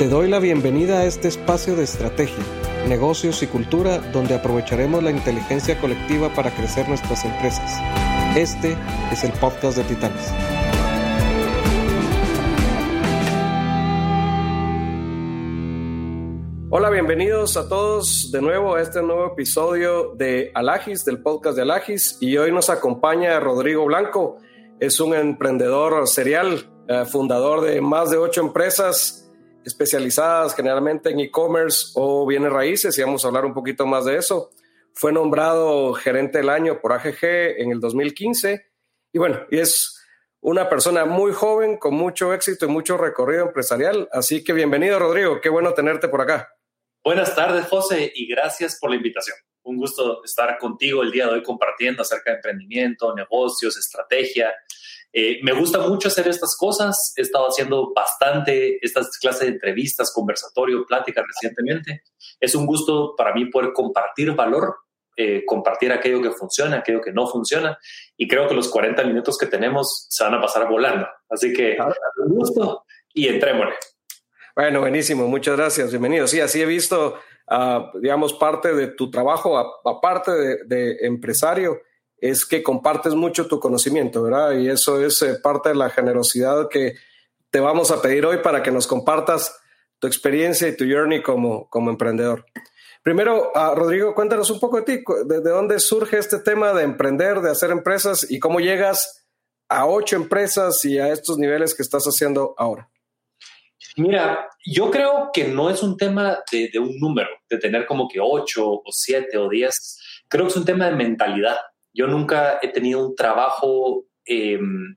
Te doy la bienvenida a este espacio de estrategia, negocios y cultura donde aprovecharemos la inteligencia colectiva para crecer nuestras empresas. Este es el podcast de Titanes. Hola, bienvenidos a todos de nuevo a este nuevo episodio de Alagis, del podcast de Alagis. Y hoy nos acompaña Rodrigo Blanco. Es un emprendedor serial, eh, fundador de más de ocho empresas especializadas generalmente en e-commerce o bienes raíces, y vamos a hablar un poquito más de eso. Fue nombrado gerente del año por AGG en el 2015 y bueno, y es una persona muy joven con mucho éxito y mucho recorrido empresarial. Así que bienvenido, Rodrigo. Qué bueno tenerte por acá. Buenas tardes, José, y gracias por la invitación. Un gusto estar contigo el día de hoy compartiendo acerca de emprendimiento, negocios, estrategia eh, me gusta mucho hacer estas cosas. He estado haciendo bastante estas clases de entrevistas, conversatorio, pláticas recientemente. Es un gusto para mí poder compartir valor, eh, compartir aquello que funciona, aquello que no funciona. Y creo que los 40 minutos que tenemos se van a pasar volando. Así que un gusto y entrémosle. Bueno, buenísimo. Muchas gracias. Bienvenido. Sí, así he visto, uh, digamos, parte de tu trabajo, aparte de, de empresario es que compartes mucho tu conocimiento, ¿verdad? Y eso es eh, parte de la generosidad que te vamos a pedir hoy para que nos compartas tu experiencia y tu journey como, como emprendedor. Primero, uh, Rodrigo, cuéntanos un poco de ti, de, dónde surge este tema de emprender, de hacer empresas y cómo llegas a ocho empresas y a estos niveles que estás haciendo ahora. Mira, yo creo que no es un tema de un número, de tener como que ocho o siete o diez. Creo que es un tema de mentalidad. Yo nunca he tenido un trabajo em,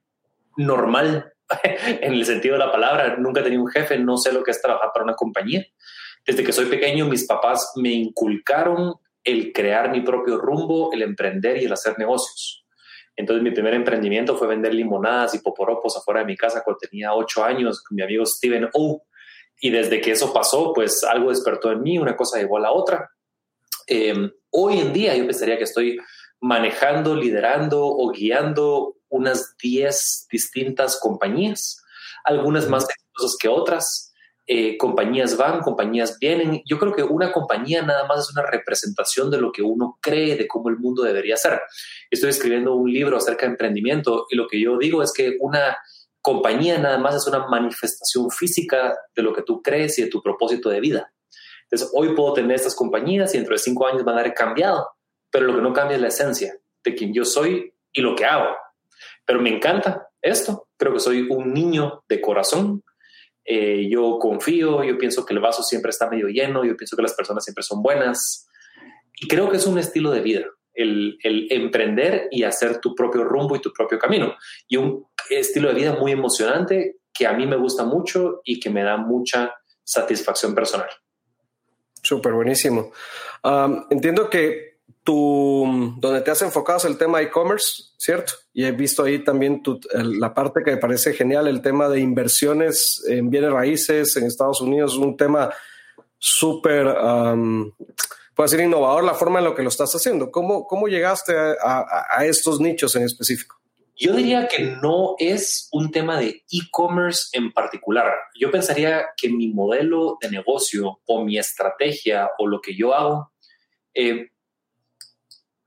normal en el sentido de la palabra. Nunca he tenido un jefe, no sé lo que es trabajar para una compañía. Desde que soy pequeño, mis papás me inculcaron el crear mi propio rumbo, el emprender y el hacer negocios. Entonces mi primer emprendimiento fue vender limonadas y poporopos afuera de mi casa cuando tenía ocho años con mi amigo Steven O. Y desde que eso pasó, pues algo despertó en mí, una cosa llegó a la otra. Em, hoy en día yo pensaría que estoy manejando, liderando o guiando unas 10 distintas compañías, algunas más exitosas que otras. Eh, compañías van, compañías vienen. Yo creo que una compañía nada más es una representación de lo que uno cree de cómo el mundo debería ser. Estoy escribiendo un libro acerca de emprendimiento y lo que yo digo es que una compañía nada más es una manifestación física de lo que tú crees y de tu propósito de vida. Entonces, hoy puedo tener estas compañías y dentro de cinco años van a haber cambiado, pero lo que no cambia es la esencia de quien yo soy y lo que hago. Pero me encanta esto, creo que soy un niño de corazón, eh, yo confío, yo pienso que el vaso siempre está medio lleno, yo pienso que las personas siempre son buenas y creo que es un estilo de vida. El, emprender y hacer tu propio rumbo y tu propio camino. Y un estilo de vida muy emocionante que a mí me gusta mucho y que me da mucha satisfacción personal. Súper buenísimo. entiendo que tu, donde te has enfocado es el tema e-commerce, ¿cierto? Y he visto ahí también la parte que me parece genial, el tema de inversiones en bienes raíces en Estados Unidos, un tema súper, um, puedo decir, innovador la forma en lo que lo estás haciendo. ¿Cómo, cómo llegaste a, a estos nichos en específico? Yo diría que no es un tema de e-commerce en particular. Yo pensaría que mi modelo de negocio o mi estrategia o lo que yo hago eh,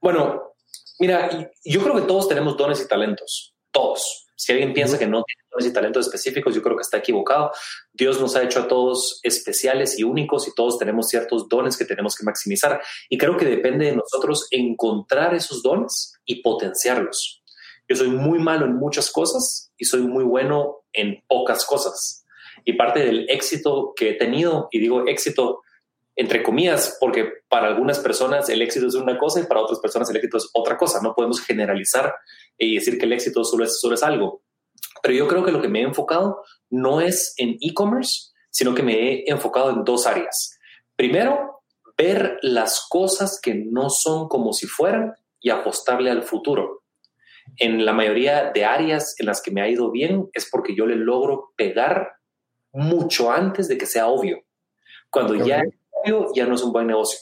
bueno, mira, yo creo que todos tenemos dones y talentos, todos. Si alguien piensa que no tiene dones y talentos específicos, yo creo que está equivocado. Dios nos ha hecho a todos especiales y únicos y todos tenemos ciertos dones que tenemos que maximizar. Y creo que depende de nosotros encontrar esos dones y potenciarlos. Yo soy muy malo en muchas cosas y soy muy bueno en pocas cosas. Y parte del éxito que he tenido, y digo éxito entre comillas, porque para algunas personas el éxito es una cosa y para otras personas el éxito es otra cosa. No podemos generalizar y decir que el éxito solo es, solo es algo. Pero yo creo que lo que me he enfocado no es en e-commerce, sino que me he enfocado en dos áreas. Primero, ver las cosas que no son como si fueran y apostarle al futuro. En la mayoría de áreas en las que me ha ido bien es porque yo le logro pegar mucho antes de que sea obvio. Cuando ya ya no es un buen negocio.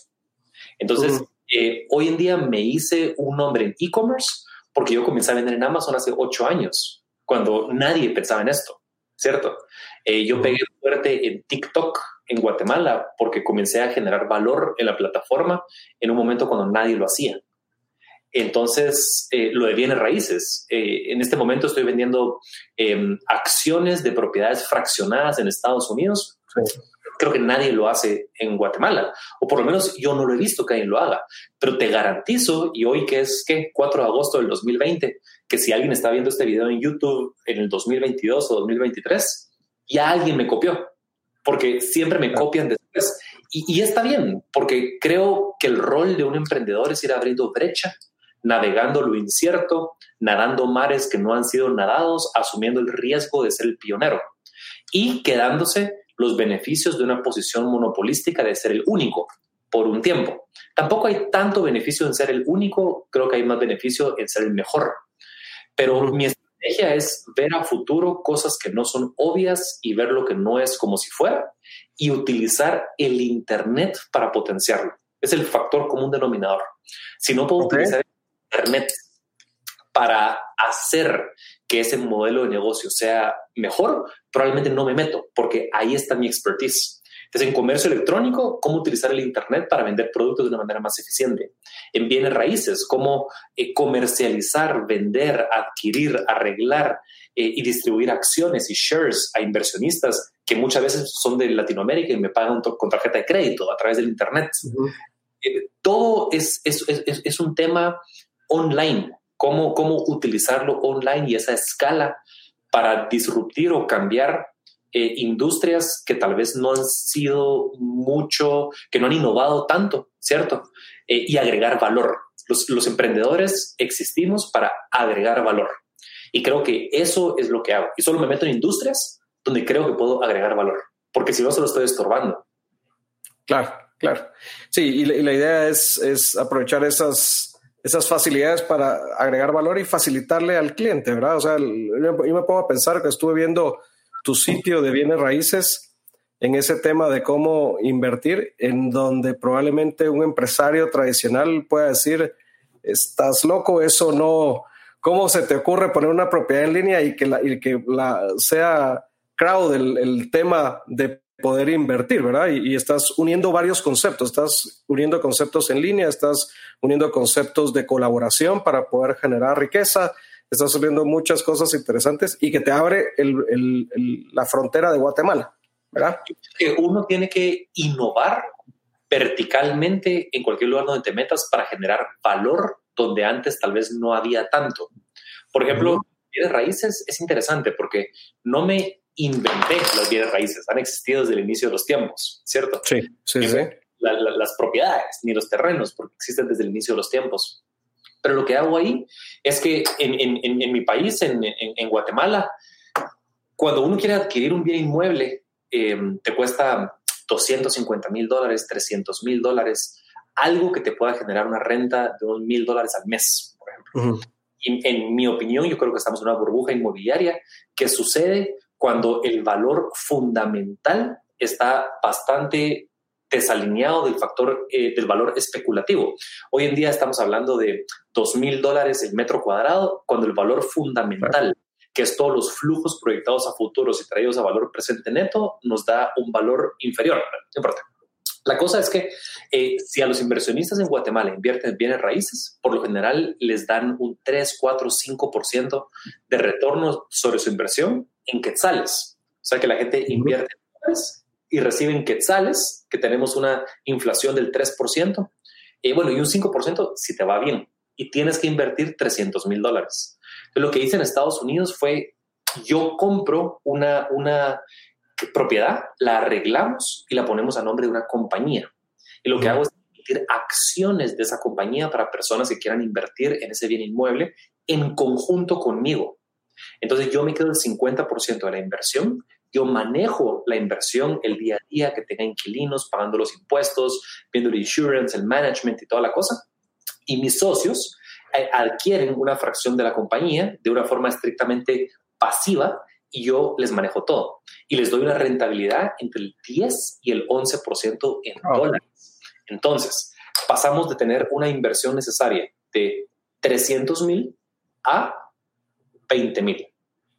Entonces, eh, hoy en día me hice un nombre en e-commerce porque yo comencé a vender en Amazon hace ocho años, cuando nadie pensaba en esto. ¿cierto? Eh, yo pegué fuerte en TikTok en Guatemala porque comencé a generar valor en la plataforma en un momento cuando nadie lo hacía. Entonces, eh, lo de bienes raíces. Eh, en este momento estoy vendiendo em, acciones de propiedades fraccionadas en Estados Unidos. Creo que nadie lo hace en Guatemala, o por lo menos yo no lo he visto que alguien lo haga. Pero te garantizo, y hoy que es ¿qué? 4 de agosto del 2020, que si alguien está viendo este video en YouTube en el 2022 o 2023, ya alguien me copió, porque siempre me copian después. Y, y está bien, porque creo que el rol de un emprendedor es ir abriendo brecha navegando lo incierto, nadando mares que no han sido nadados, asumiendo el riesgo de ser el pionero y quedándose los beneficios de una posición monopolística de ser el único por un tiempo. Tampoco hay tanto beneficio en ser el único, creo que hay más beneficio en ser el mejor. Pero mi estrategia es ver a futuro cosas que no son obvias y ver lo que no es como si fuera y utilizar el Internet para potenciarlo. Es el factor común denominador. Si no puedo utilizar Internet para hacer que ese modelo de negocio sea mejor, probablemente no me meto, porque ahí está mi expertise. Entonces, en comercio electrónico, cómo utilizar el Internet para vender productos de una manera más eficiente. En bienes raíces, cómo eh, comercializar, vender, adquirir, arreglar eh, y distribuir acciones y shares a inversionistas que muchas veces son de Latinoamérica y me pagan con tarjeta de crédito a través del Internet. Eh, todo es, es, es, es un tema online, cómo, cómo utilizarlo online y esa escala para disruptir o cambiar eh, industrias que tal vez no han sido mucho, que no han innovado tanto, ¿cierto? Eh, y agregar valor. Los, los, emprendedores existimos para agregar valor. Y creo que eso es lo que hago. Y solo me meto en industrias donde creo que puedo agregar valor, porque si no, se lo estoy estorbando. Claro, claro. Sí, y la, y la idea es, es aprovechar esas esas facilidades para agregar valor y facilitarle al cliente, ¿verdad? O sea, yo me pongo a pensar que estuve viendo tu sitio de bienes raíces en ese tema de cómo invertir, en donde probablemente un empresario tradicional pueda decir, estás loco, eso no, ¿cómo se te ocurre poner una propiedad en línea y que, la, y que la, sea crowd el, el tema de poder invertir, ¿verdad? Y, estás uniendo varios conceptos, estás uniendo conceptos en línea, estás uniendo conceptos de colaboración para poder generar riqueza, estás uniendo muchas cosas interesantes y que te abre la frontera de Guatemala, ¿verdad? Uno tiene que innovar verticalmente en cualquier lugar donde te metas para generar valor donde antes tal vez no había tanto. Por ejemplo, uh raíces es interesante porque no me inventé los bienes raíces, han existido desde el inicio de los tiempos, ¿cierto? Sí, sí, sí. las propiedades ni los terrenos, porque existen desde el inicio de los tiempos. Pero lo que hago ahí es que en, en, en mi país, en, Guatemala, cuando uno quiere adquirir un bien inmueble, em, te cuesta 250 mil dólares, 300 mil dólares, algo que te pueda generar una renta de un mil dólares al mes, por ejemplo. y en mi opinión, yo creo que estamos en una burbuja inmobiliaria que sucede cuando el valor fundamental está bastante desalineado del factor eh, del valor especulativo. Hoy en día estamos hablando de dos mil dólares el metro cuadrado, cuando el valor fundamental, que es todos los flujos proyectados a futuros y traídos a valor presente neto, nos da un valor inferior. No importa. La cosa es que eh, si a los inversionistas en Guatemala invierten en bienes raíces, por lo general les dan un 3, 4, 5% de retorno sobre su inversión en quetzales. O sea que la gente invierte en dólares y recibe en quetzales, que tenemos una inflación del 3%. Y bueno, y un 5% si te va bien. Y tienes que invertir 300 mil dólares. Lo que hice en Estados Unidos fue, yo compro una, una propiedad, la arreglamos y la ponemos a nombre de una compañía. Y lo que hago es emitir acciones de esa compañía para personas que quieran invertir en ese bien inmueble en conjunto conmigo. Entonces yo me quedo el 50% de la inversión, yo manejo la inversión el día a día, que tenga inquilinos, pagando los impuestos, viendo el insurance, el management y toda la cosa. Y mis socios eh, adquieren una fracción de la compañía de una forma estrictamente pasiva y yo les manejo todo. Y les doy una rentabilidad entre el 10 y el 11% en dólares. Entonces, pasamos de tener una inversión necesaria de 300 mil a 20 mil.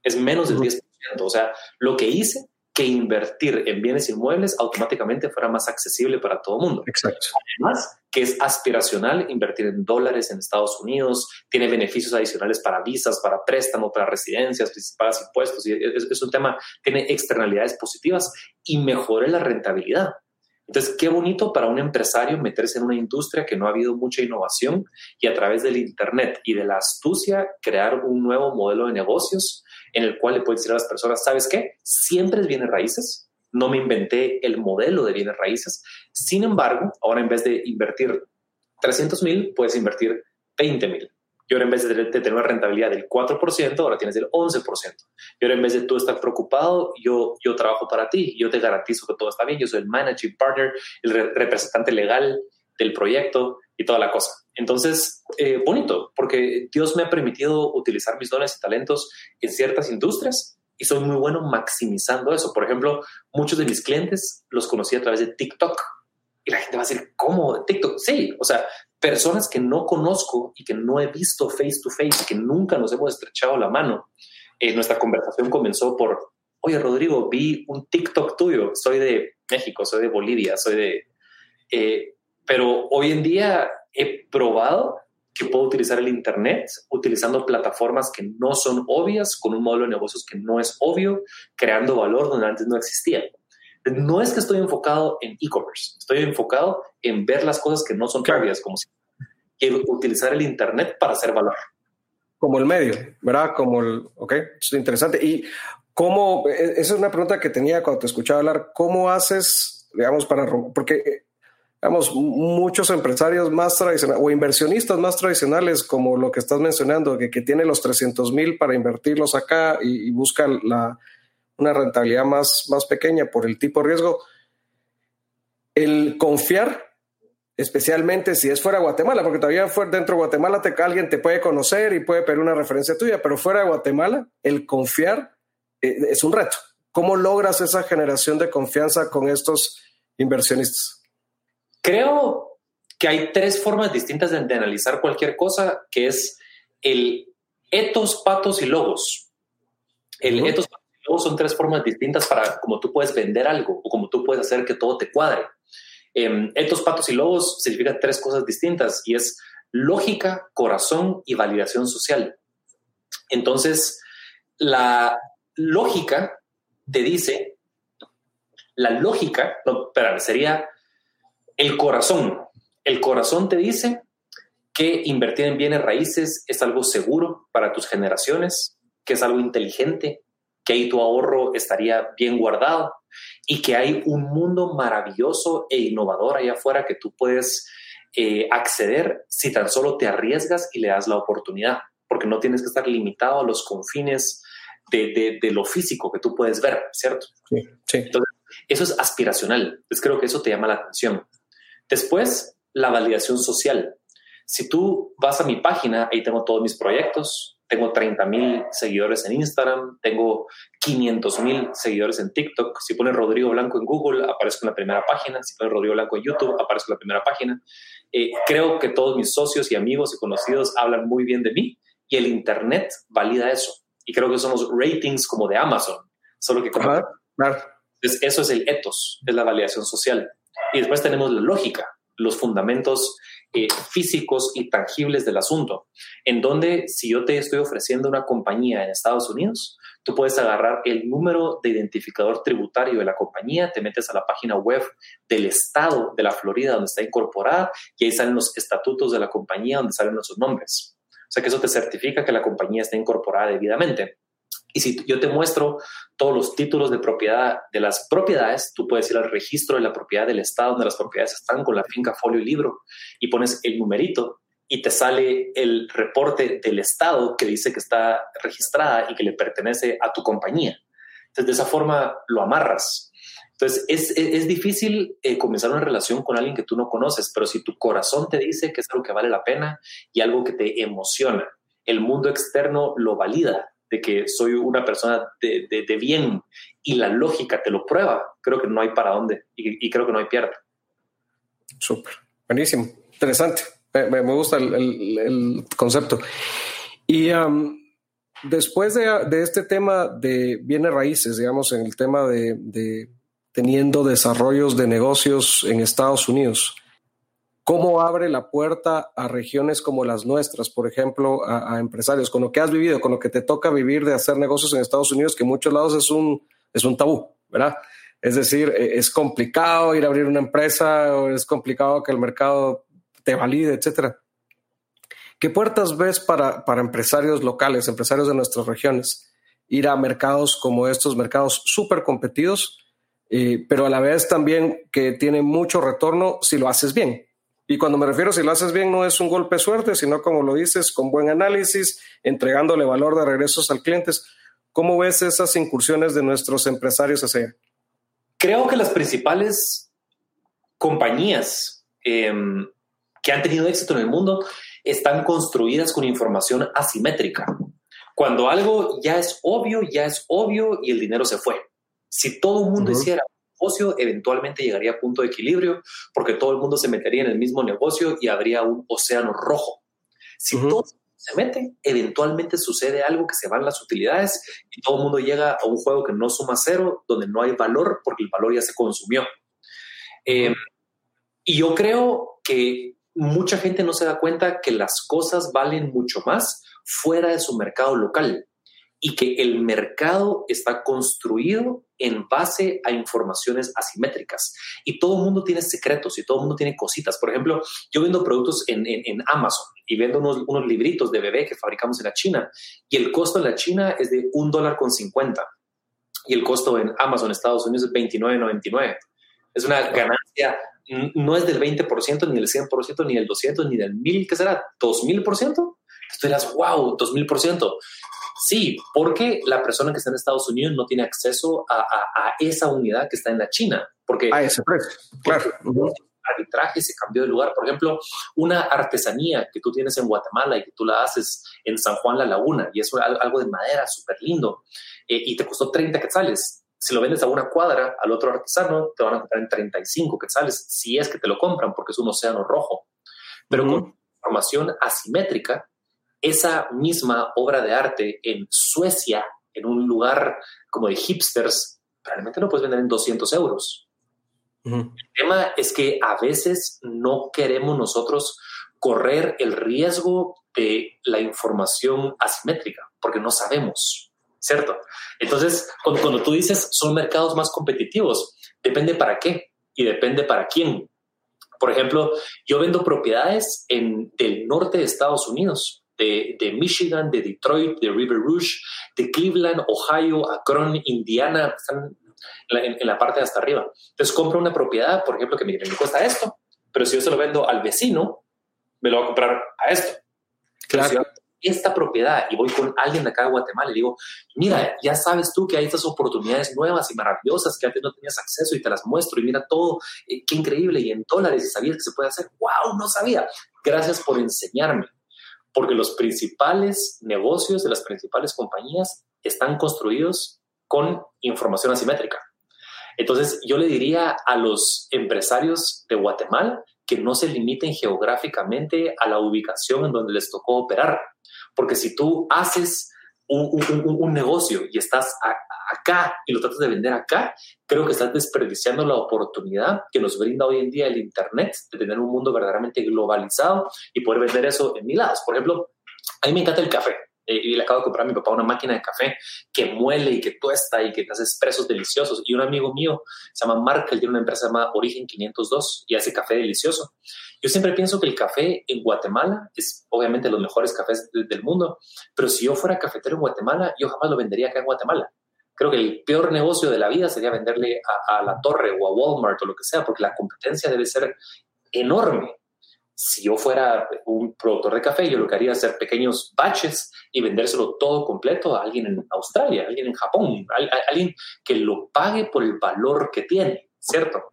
Es menos del 10%. O sea, lo que hice que invertir en bienes inmuebles automáticamente fuera más accesible para todo el mundo. Exacto. Además, que es aspiracional invertir en dólares en Estados Unidos, tiene beneficios adicionales para visas, para préstamo, para residencias, para impuestos, y es, es un tema, tiene externalidades positivas y mejore la rentabilidad. Entonces, qué bonito para un empresario meterse en una industria que no ha habido mucha innovación y a través del Internet y de la astucia crear un nuevo modelo de negocios en el cual le puedes decir a las personas, ¿sabes qué? Siempre es bienes raíces, no me inventé el modelo de bienes raíces. Sin embargo, ahora en vez de invertir 300 mil, puedes invertir 20 mil. Y ahora en vez de tener una rentabilidad del 4%, ahora tienes el 11%. Y ahora en vez de tú estar preocupado, yo, yo trabajo para ti, yo te garantizo que todo está bien, yo soy el managing partner, el representante legal del proyecto y toda la cosa. Entonces, eh, bonito, porque Dios me ha permitido utilizar mis dones y talentos en ciertas industrias y soy muy bueno maximizando eso. Por ejemplo, muchos de mis clientes los conocí a través de TikTok. Y la gente va a decir, ¿cómo? TikTok. Sí, o sea, personas que no conozco y que no he visto face to face, que nunca nos hemos estrechado la mano. Eh, nuestra conversación comenzó por, oye, Rodrigo, vi un TikTok tuyo. Soy de México, soy de Bolivia, soy de... Eh, pero hoy en día he probado que puedo utilizar el Internet utilizando plataformas que no son obvias, con un modelo de negocios que no es obvio, creando valor donde antes no existía. No es que estoy enfocado en e-commerce, estoy enfocado en ver las cosas que no son obvias, como si quiero utilizar el Internet para hacer valor. Como el medio, ¿verdad? Como el, ok, es interesante. Y cómo, e, esa es una pregunta que tenía cuando te escuchaba hablar, ¿cómo haces, digamos, para, porque muchos empresarios más tradicionales o inversionistas más tradicionales, como lo que estás mencionando, que, que tiene los 300 mil para invertirlos acá y, buscan la, una rentabilidad más, más pequeña por el tipo de riesgo. El confiar, especialmente si es fuera de Guatemala, porque todavía fuera dentro de Guatemala te, alguien te puede conocer y puede pedir una referencia tuya, pero fuera de Guatemala, el confiar eh, es un reto. ¿Cómo logras esa generación de confianza con estos inversionistas? Creo que hay tres formas distintas de, analizar cualquier cosa, que es el etos, patos y logos. El etos, patos y logos son tres formas distintas para cómo tú puedes vender algo o cómo tú puedes hacer que todo te cuadre. Eh, etos, patos y logos significan tres cosas distintas y es lógica, corazón y validación social. Entonces, la lógica te dice, la lógica, no, espera, sería el corazón. El corazón te dice que invertir en bienes raíces es algo seguro para tus generaciones, que es algo inteligente, que ahí tu ahorro estaría bien guardado y que hay un mundo maravilloso e innovador allá afuera que tú puedes eh, acceder si tan solo te arriesgas y le das la oportunidad, porque no tienes que estar limitado a los confines de, lo físico que tú puedes ver, ¿cierto? Sí, sí. Entonces, eso es aspiracional. Entonces, creo que eso te llama la atención. Después, la validación social. Si tú vas a mi página, ahí tengo todos mis proyectos, tengo 30 mil seguidores en Instagram, tengo 500 mil seguidores en TikTok. Si pones Rodrigo Blanco en Google, aparezco en la primera página. Si pones Rodrigo Blanco en YouTube, aparezco en la primera página. Eh, creo que todos mis socios y amigos y conocidos hablan muy bien de mí y el Internet valida eso. Y creo que somos ratings como de Amazon, solo que como... Entonces, eso es el ethos, es la validación social. Y después tenemos la lógica, los fundamentos eh, físicos y tangibles del asunto, en donde si yo te estoy ofreciendo una compañía en Estados Unidos, tú puedes agarrar el número de identificador tributario de la compañía, te metes a la página web del estado de la Florida donde está incorporada y ahí salen los estatutos de la compañía donde salen nuestros nombres. O sea que eso te certifica que la compañía está incorporada debidamente. Y si yo te muestro todos los títulos de propiedad de las propiedades, tú puedes ir al registro de la propiedad del estado donde las propiedades están con la finca, folio y libro y pones el numerito y te sale el reporte del estado que dice que está registrada y que le pertenece a tu compañía. Entonces, de esa forma lo amarras. Entonces, es, es, difícil eh, comenzar una relación con alguien que tú no conoces, pero si tu corazón te dice que es algo que vale la pena y algo que te emociona, el mundo externo lo valida de que soy una persona de, de, bien y la lógica te lo prueba, creo que no hay para dónde y, creo que no hay pierde. Súper, buenísimo, interesante. Me, gusta el, el, concepto. Y después de, este tema de bienes raíces, digamos, en el tema de, teniendo desarrollos de negocios en Estados Unidos, ¿cómo abre la puerta a regiones como las nuestras, por ejemplo, a, empresarios, con lo que has vivido, con lo que te toca vivir de hacer negocios en Estados Unidos, que en muchos lados es un, es un tabú, ¿verdad? Es decir, e, es complicado ir a abrir una empresa o es complicado que el mercado te valide, etcétera. ¿Qué puertas ves para, empresarios locales, empresarios de nuestras regiones? Ir a mercados como estos, mercados súper competidos, eh, pero a la vez también que tienen mucho retorno si lo haces bien. Y cuando me refiero si lo haces bien, no es un golpe de suerte, sino como lo dices, con buen análisis, entregándole valor de regresos al cliente. ¿Cómo ves esas incursiones de nuestros empresarios hacia Creo que las principales compañías em, que han tenido éxito en el mundo están construidas con información asimétrica. Cuando algo ya es obvio, ya es obvio y el dinero se fue. Si todo el mundo hiciera negocio, eventualmente llegaría a punto de equilibrio porque todo el mundo se metería en el mismo negocio y habría un océano rojo. Si todo se mete, eventualmente sucede algo que se van las utilidades y todo el mundo llega a un juego que no suma cero, donde no hay valor porque el valor ya se consumió. Eh, y yo creo que mucha gente no se da cuenta que las cosas valen mucho más fuera de su mercado local y que el mercado está construido en base a informaciones asimétricas. Y todo el mundo tiene secretos y todo el mundo tiene cositas. Por ejemplo, yo vendo productos en, Amazon y vendo unos, unos, libritos de bebé que fabricamos en la China y el costo en la China es de un dólar con 50 y el costo en Amazon, Estados Unidos, es 29.99. Es una ganancia no es del 20%, ni del 100%, ni del 200, ni del 1000, ¿qué será? ¿2000%? Tú dirás, wow, 2000%. Sí, porque la persona que está en Estados Unidos no tiene acceso a, esa unidad que está en la China. Porque, a ese precio, claro. arbitraje se cambió de lugar. Por ejemplo, una artesanía que tú tienes en Guatemala y que tú la haces en San Juan La Laguna y es algo de madera súper lindo eh, y te costó 30 quetzales si lo vendes a una cuadra al otro artesano, te van a comprar en 35 quetzales, si es que te lo compran, porque es un océano rojo. Pero con información asimétrica, esa misma obra de arte en Suecia, en un lugar como de hipsters, realmente lo puedes vender en 200 euros. El tema es que a veces no queremos nosotros correr el riesgo de la información asimétrica, porque no sabemos. ¿cierto? Entonces, cuando, tú dices son mercados más competitivos, depende para qué y depende para quién. Por ejemplo, yo vendo propiedades en, del norte de Estados Unidos, de, Michigan, de Detroit, de River Rouge, de Cleveland, Ohio, Akron, Indiana, están en la, parte de hasta arriba. Entonces compro una propiedad, por ejemplo, que me, me cuesta esto, pero si yo se lo vendo al vecino, me lo va a comprar a esto. Claro esta propiedad y voy con alguien de acá de Guatemala y digo, mira, ya sabes tú que hay estas oportunidades nuevas y maravillosas que antes no tenías acceso y te las muestro y mira todo, eh, qué increíble y en dólares y sabías que se puede hacer, wow, no sabía. Gracias por enseñarme, porque los principales negocios de las principales compañías están construidos con información asimétrica. Entonces, yo le diría a los empresarios de Guatemala que no se limiten geográficamente a la ubicación en donde les tocó operar, porque si tú haces un, negocio y estás acá y lo tratas de vender acá, creo que estás desperdiciando la oportunidad que nos brinda hoy en día el Internet de tener un mundo verdaderamente globalizado y poder vender eso en mil lados. Por ejemplo, a mí me encanta el café. Eh, y le acabo de comprar a mi papá una máquina de café que muele y que tuesta y que te hace expresos deliciosos. Y un amigo mío se llama Mark, él tiene una empresa llamada Origen 502 y hace café delicioso. Yo siempre pienso que el café en Guatemala es obviamente los mejores cafés del mundo, pero si yo fuera cafetero en Guatemala, yo jamás lo vendería acá en Guatemala. Creo que el peor negocio de la vida sería venderle a, a la torre o a Walmart o lo que sea, porque la competencia debe ser enorme si yo fuera un productor de café, yo lo que haría es hacer pequeños batches y vendérselo todo completo a alguien en Australia, a alguien en Japón, a, alguien que lo pague por el valor que tiene, ¿cierto?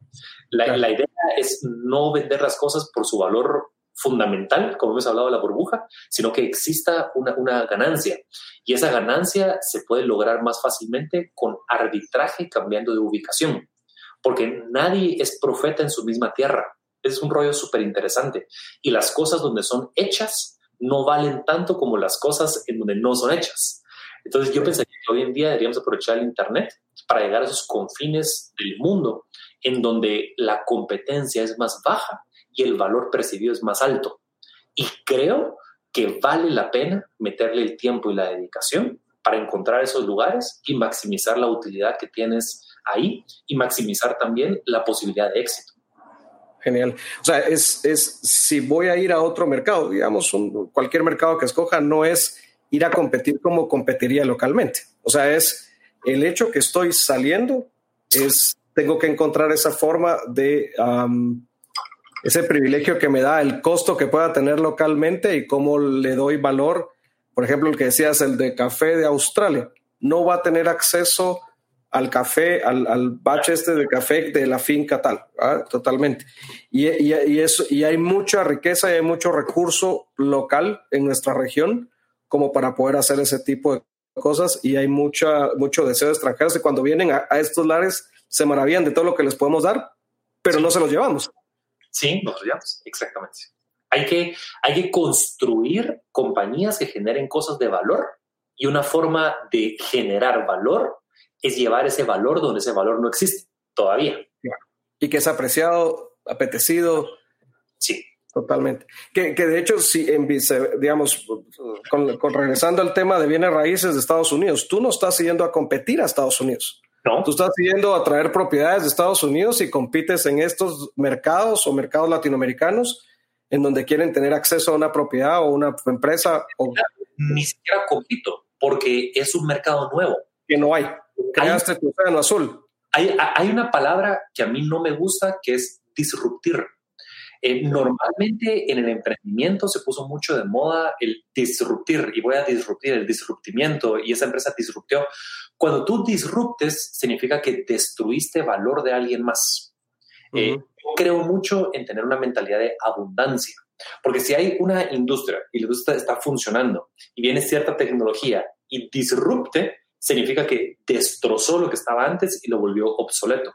La, la, idea es no vender las cosas por su valor fundamental, como hemos hablado de la burbuja, sino que exista una, una ganancia. Y esa ganancia se puede lograr más fácilmente con arbitraje cambiando de ubicación, porque nadie es profeta en su misma tierra es un rollo súper interesante. Y las cosas donde son hechas no valen tanto como las cosas en donde no son hechas. Entonces yo pensaría que hoy en día deberíamos aprovechar el Internet para llegar a esos confines del mundo en donde la competencia es más baja y el valor percibido es más alto. Y creo que vale la pena meterle el tiempo y la dedicación para encontrar esos lugares y maximizar la utilidad que tienes ahí y maximizar también la posibilidad de éxito. Genial. O sea, es, es si voy a ir a otro mercado, digamos, cualquier mercado que escoja, no es ir a competir como competiría localmente. O sea, es el hecho que estoy saliendo, es tengo que encontrar esa forma de ese privilegio que me da el costo que pueda tener localmente y cómo le doy valor. Por ejemplo, el que decías, el de café de Australia, no va a tener acceso al café, al, al batch este de café de la finca tal, totalmente. Y, y, eso, y hay mucha riqueza y hay mucho recurso local en nuestra región como para poder hacer ese tipo de cosas y hay mucha, mucho deseo de extranjeros y cuando vienen a, estos lares se maravillan de todo lo que les podemos dar, pero no se los llevamos. Sí, nos los llevamos, exactamente. Hay que, hay que construir compañías que generen cosas de valor y una forma de generar valor es llevar ese valor donde ese valor no existe todavía. Y que es apreciado, apetecido. Sí. Totalmente. Que, de hecho, si en, digamos, con, regresando al tema de bienes raíces de Estados Unidos, tú no estás yendo a competir a Estados Unidos. No. Tú estás yendo a traer propiedades de Estados Unidos y compites en estos mercados o mercados latinoamericanos en donde quieren tener acceso a una propiedad o una empresa. O... Ni siquiera compito, porque es un mercado nuevo. Que no hay. Creaste tu océano azul. Hay, hay una palabra que a mí no me gusta que es disruptir. Eh, normalmente en el emprendimiento se puso mucho de moda el disruptir y voy a disruptir el disruptimiento y esa empresa disruptió. Cuando tú disruptes significa que destruiste valor de alguien más. Eh, creo mucho en tener una mentalidad de abundancia, porque si hay una industria y la industria está funcionando y viene cierta tecnología y disrupte, significa que destrozó lo que estaba antes y lo volvió obsoleto.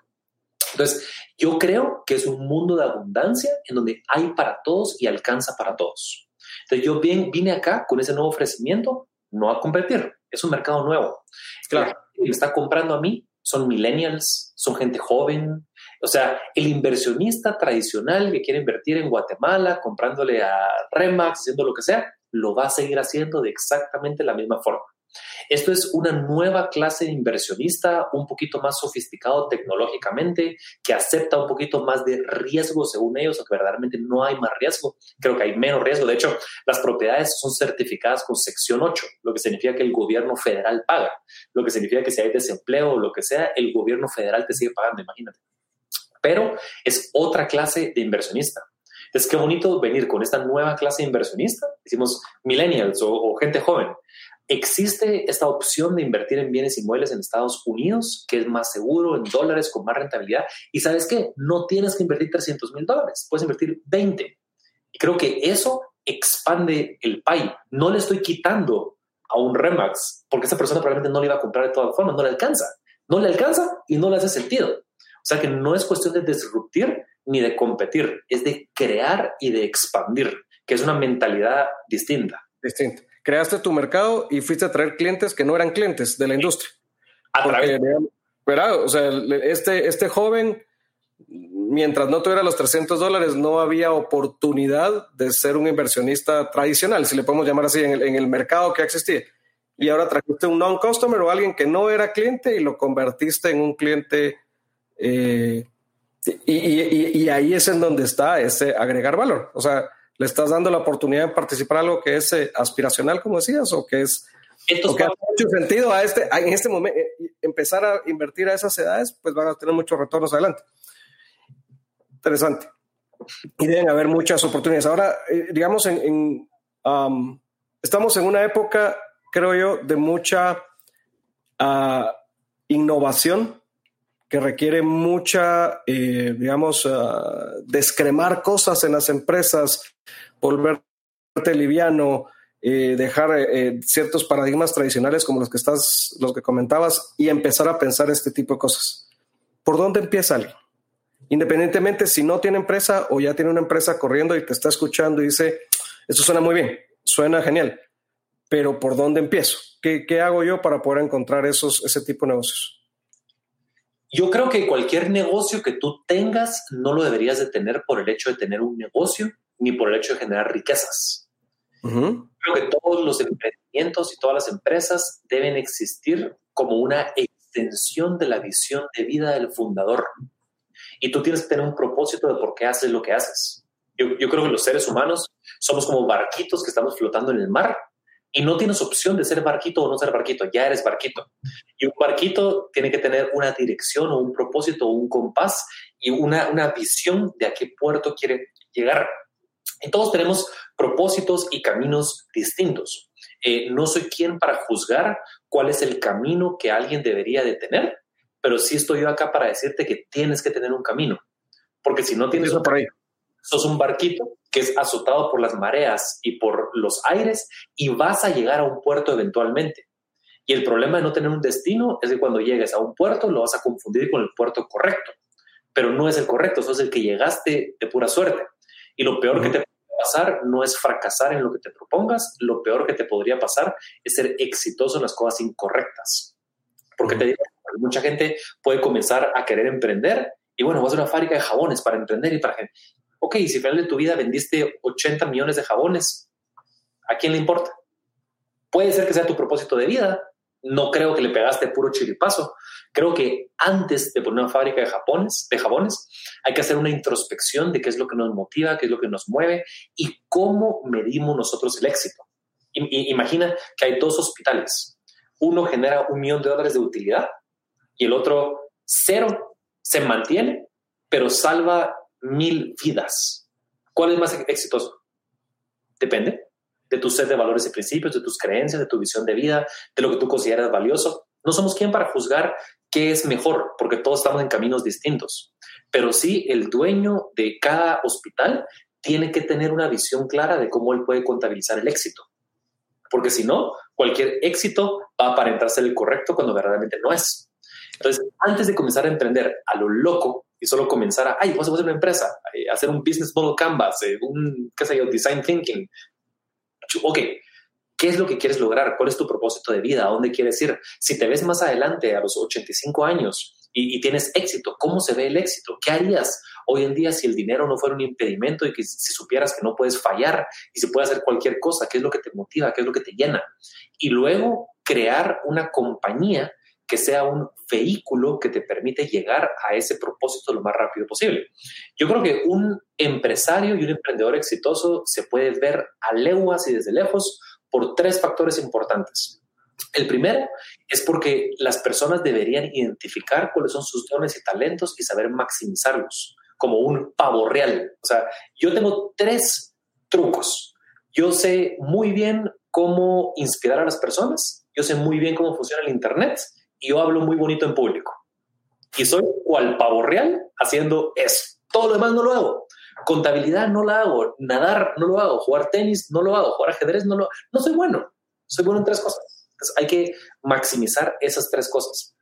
Entonces, yo creo que es un mundo de abundancia en donde hay para todos y alcanza para todos. Entonces, yo vine acá con ese nuevo ofrecimiento, no a competir, es un mercado nuevo. Claro, me está comprando a mí son millennials, son gente joven. O sea, el inversionista tradicional que quiere invertir en Guatemala, comprándole a Remax, haciendo lo que sea, lo va a seguir haciendo de exactamente la misma forma. Esto es una nueva clase de inversionista, un poquito más sofisticado tecnológicamente, que acepta un poquito más de riesgo según ellos, o que verdaderamente no hay más riesgo. Creo que hay menos riesgo. De hecho, las propiedades son certificadas con sección 8, lo que significa que el gobierno federal paga, lo que significa que si hay desempleo o lo que sea, el gobierno federal te sigue pagando, imagínate. Pero es otra clase de inversionista. Es que bonito venir con esta nueva clase de inversionista, decimos millennials o gente joven, Existe esta opción de invertir en bienes inmuebles en Estados Unidos, que es más seguro, en dólares, con más rentabilidad. Y sabes qué, no tienes que invertir 300 mil dólares, puedes invertir 20. Y creo que eso expande el pay. No le estoy quitando a un Remax, porque esa persona probablemente no le iba a comprar de todas formas, no le alcanza. No le alcanza y no le hace sentido. O sea que no es cuestión de disruptir ni de competir, es de crear y de expandir, que es una mentalidad distinta. Distinta creaste tu mercado y fuiste a traer clientes que no eran clientes de la industria. Porque, O sea, este, este joven, mientras no tuviera los 300 dólares, no había oportunidad de ser un inversionista tradicional, si le podemos llamar así, en el, mercado que existía. Y ahora trajiste un non-customer o alguien que no era cliente y lo convertiste en un cliente. Eh, y, y, ahí es en donde está ese agregar valor. O sea, le estás dando la oportunidad de participar en algo que es eh, aspiracional, como decías, o que es o que hace mucho sentido a este, en este momento, eh, empezar a invertir a esas edades, pues van a tener muchos retornos adelante. Interesante. Y deben haber muchas oportunidades. Ahora, eh, digamos, en, estamos en una época, creo yo, de mucha ah, innovación que requiere mucha, digamos, uh, descremar cosas en las empresas, volverte liviano, eh, dejar eh, ciertos paradigmas tradicionales como los que estás, los que comentabas y empezar a pensar este tipo de cosas. ¿Por dónde empieza alguien? Independientemente si no tiene empresa o ya tiene una empresa corriendo y te está escuchando y dice, eso suena muy bien, suena genial. pero ¿por dónde empiezo? ¿Qué, qué hago yo para poder encontrar esos, ese tipo de negocios? Yo creo que cualquier negocio que tú tengas no lo deberías de tener por el hecho de tener un negocio ni por el hecho de generar riquezas. Creo que todos los emprendimientos y todas las empresas deben existir como una extensión de la visión de vida del fundador. Y tú tienes que tener un propósito de por qué haces lo que haces. Yo, yo creo que los seres humanos somos como barquitos que estamos flotando en el mar y no tienes opción de ser barquito o no ser barquito, ya eres barquito. Y un barquito tiene que tener una dirección o un propósito o un compás y una, una visión de a qué puerto quiere llegar. Y todos tenemos propósitos y caminos distintos. Eh, no soy quien para juzgar cuál es el camino que alguien debería de tener, pero sí estoy yo acá para decirte que tienes que tener un camino. Porque si no tienes un camino, sos un barquito que es azotado por las mareas y por los aires y vas a llegar a un puerto eventualmente. Y el problema de no tener un destino es que cuando llegues a un puerto lo vas a confundir con el puerto correcto, pero no es el correcto, sos el que llegaste de pura suerte. Y lo peor que te puede pasar no es fracasar en lo que te propongas, lo peor que te podría pasar es ser exitoso en las cosas incorrectas. Porque te digo, mucha gente puede comenzar a querer emprender y bueno, vas a una fábrica de jabones para emprender y para ok, si al final de tu vida vendiste 80 millones de jabones, ¿a quién le importa? Puede ser que sea tu propósito de vida. No creo que le pegaste puro chiripazo. Creo que antes de poner una fábrica de, japones, de jabones, hay que hacer una introspección de qué es lo que nos motiva, qué es lo que nos mueve y cómo medimos nosotros el éxito. imagina que hay dos hospitales. Uno genera un millón de dólares de utilidad y el otro cero. Se mantiene, pero salva mil vidas. ¿Cuál es más exitoso? Depende de tu set de valores y principios, de tus creencias, de tu visión de vida, de lo que tú consideras valioso. No somos quien para juzgar qué es mejor, porque todos estamos en caminos distintos. Pero sí, el dueño de cada hospital tiene que tener una visión clara de cómo él puede contabilizar el éxito. Porque si no, cualquier éxito va a aparentar ser el correcto cuando verdaderamente no es. Entonces, antes de comenzar a emprender a lo loco, y solo comenzar a, ay, vamos a hacer una empresa, eh, hacer un business model canvas, eh, un, qué sé design thinking. Ok, ¿qué es lo que quieres lograr? ¿Cuál es tu propósito de vida? ¿A dónde quieres ir? Si te ves más adelante, a los 85 años, y, tienes éxito, ¿cómo se ve el éxito? ¿Qué harías hoy en día si el dinero no fuera un impedimento y que si supieras que no puedes fallar y se puede hacer cualquier cosa? ¿Qué es lo que te motiva? ¿Qué es lo que te llena? Y luego crear una compañía que sea un vehículo que te permite llegar a ese propósito lo más rápido posible. Yo creo que un empresario y un emprendedor exitoso se puede ver a leguas y desde lejos por tres factores importantes. El primero es porque las personas deberían identificar cuáles son sus dones y talentos y saber maximizarlos, como un pavo real. O sea, yo tengo tres trucos. Yo sé muy bien cómo inspirar a las personas, yo sé muy bien cómo funciona el Internet y yo hablo muy bonito en público. Y soy cual pavo real haciendo eso. Todo lo demás no lo hago. Contabilidad no la hago. Nadar no lo hago. Jugar tenis no lo hago. Jugar ajedrez no lo hago. No soy bueno. Soy bueno en tres cosas. hay que maximizar esas tres cosas.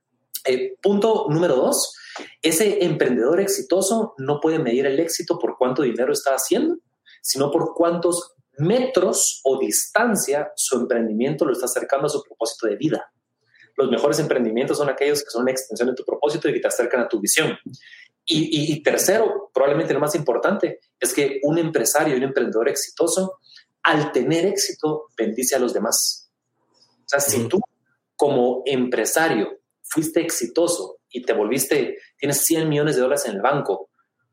Eh, punto número dos. Ese emprendedor exitoso no puede medir el éxito por cuánto dinero está haciendo, sino por cuántos metros o distancia su emprendimiento lo está acercando a su propósito de vida los mejores emprendimientos son aquellos que son una extensión de tu propósito y que te acercan a tu visión. Y, tercero, probablemente lo más importante, es que un empresario y un emprendedor exitoso, al tener éxito, bendice a los demás. O sea, si tú como empresario fuiste exitoso y te volviste, tienes 100 millones de dólares en el banco,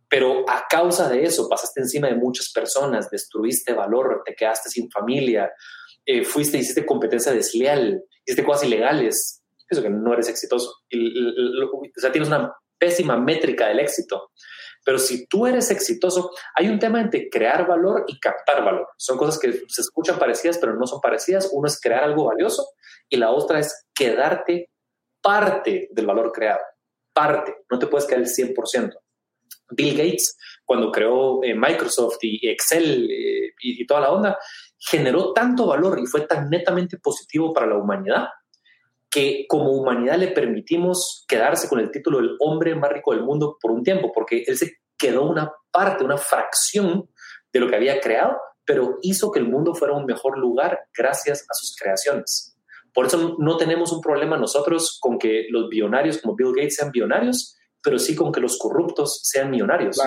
pero a causa de eso pasaste encima de muchas personas, destruiste valor, te quedaste sin familia, eh, fuiste, hiciste competencia desleal, hiciste cosas ilegales, eso que no eres exitoso. o sea, tienes una pésima métrica del éxito. Pero si tú eres exitoso, hay un tema entre crear valor y captar valor. Son cosas que se escuchan parecidas, pero no son parecidas. Uno es crear algo valioso y la otra es quedarte parte del valor creado. Parte. No te puedes quedar el 100%. Bill Gates, cuando creó eh, Microsoft y Excel eh, y, toda la onda, generó tanto valor y fue tan netamente positivo para la humanidad que como humanidad le permitimos quedarse con el título del hombre más rico del mundo por un tiempo, porque él se quedó una parte, una fracción de lo que había creado, pero hizo que el mundo fuera un mejor lugar gracias a sus creaciones. Por eso no tenemos un problema nosotros con que los billonarios como Bill Gates sean billonarios, pero sí con que los corruptos sean millonarios.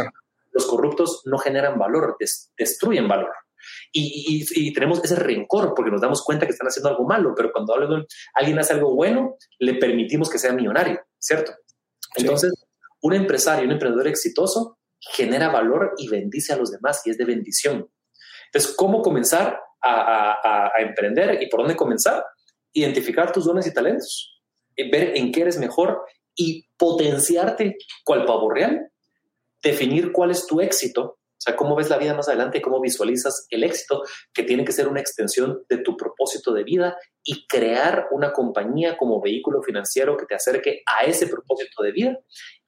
Los corruptos no generan valor, destruyen valor. Y, tenemos ese rencor porque nos damos cuenta que están haciendo algo malo, pero cuando alguien hace algo bueno, le permitimos que sea millonario, ¿cierto? Entonces, un empresario, un emprendedor exitoso genera valor y bendice a los demás y es de bendición. Entonces, ¿cómo comenzar a, emprender y por dónde comenzar? Identificar tus dones y talentos, eh, ver en qué eres mejor y potenciarte cual pavo real, definir cuál es tu éxito o sea, cómo ves la vida más adelante, cómo visualizas el éxito, que tiene que ser una extensión de tu propósito de vida y crear una compañía como vehículo financiero que te acerque a ese propósito de vida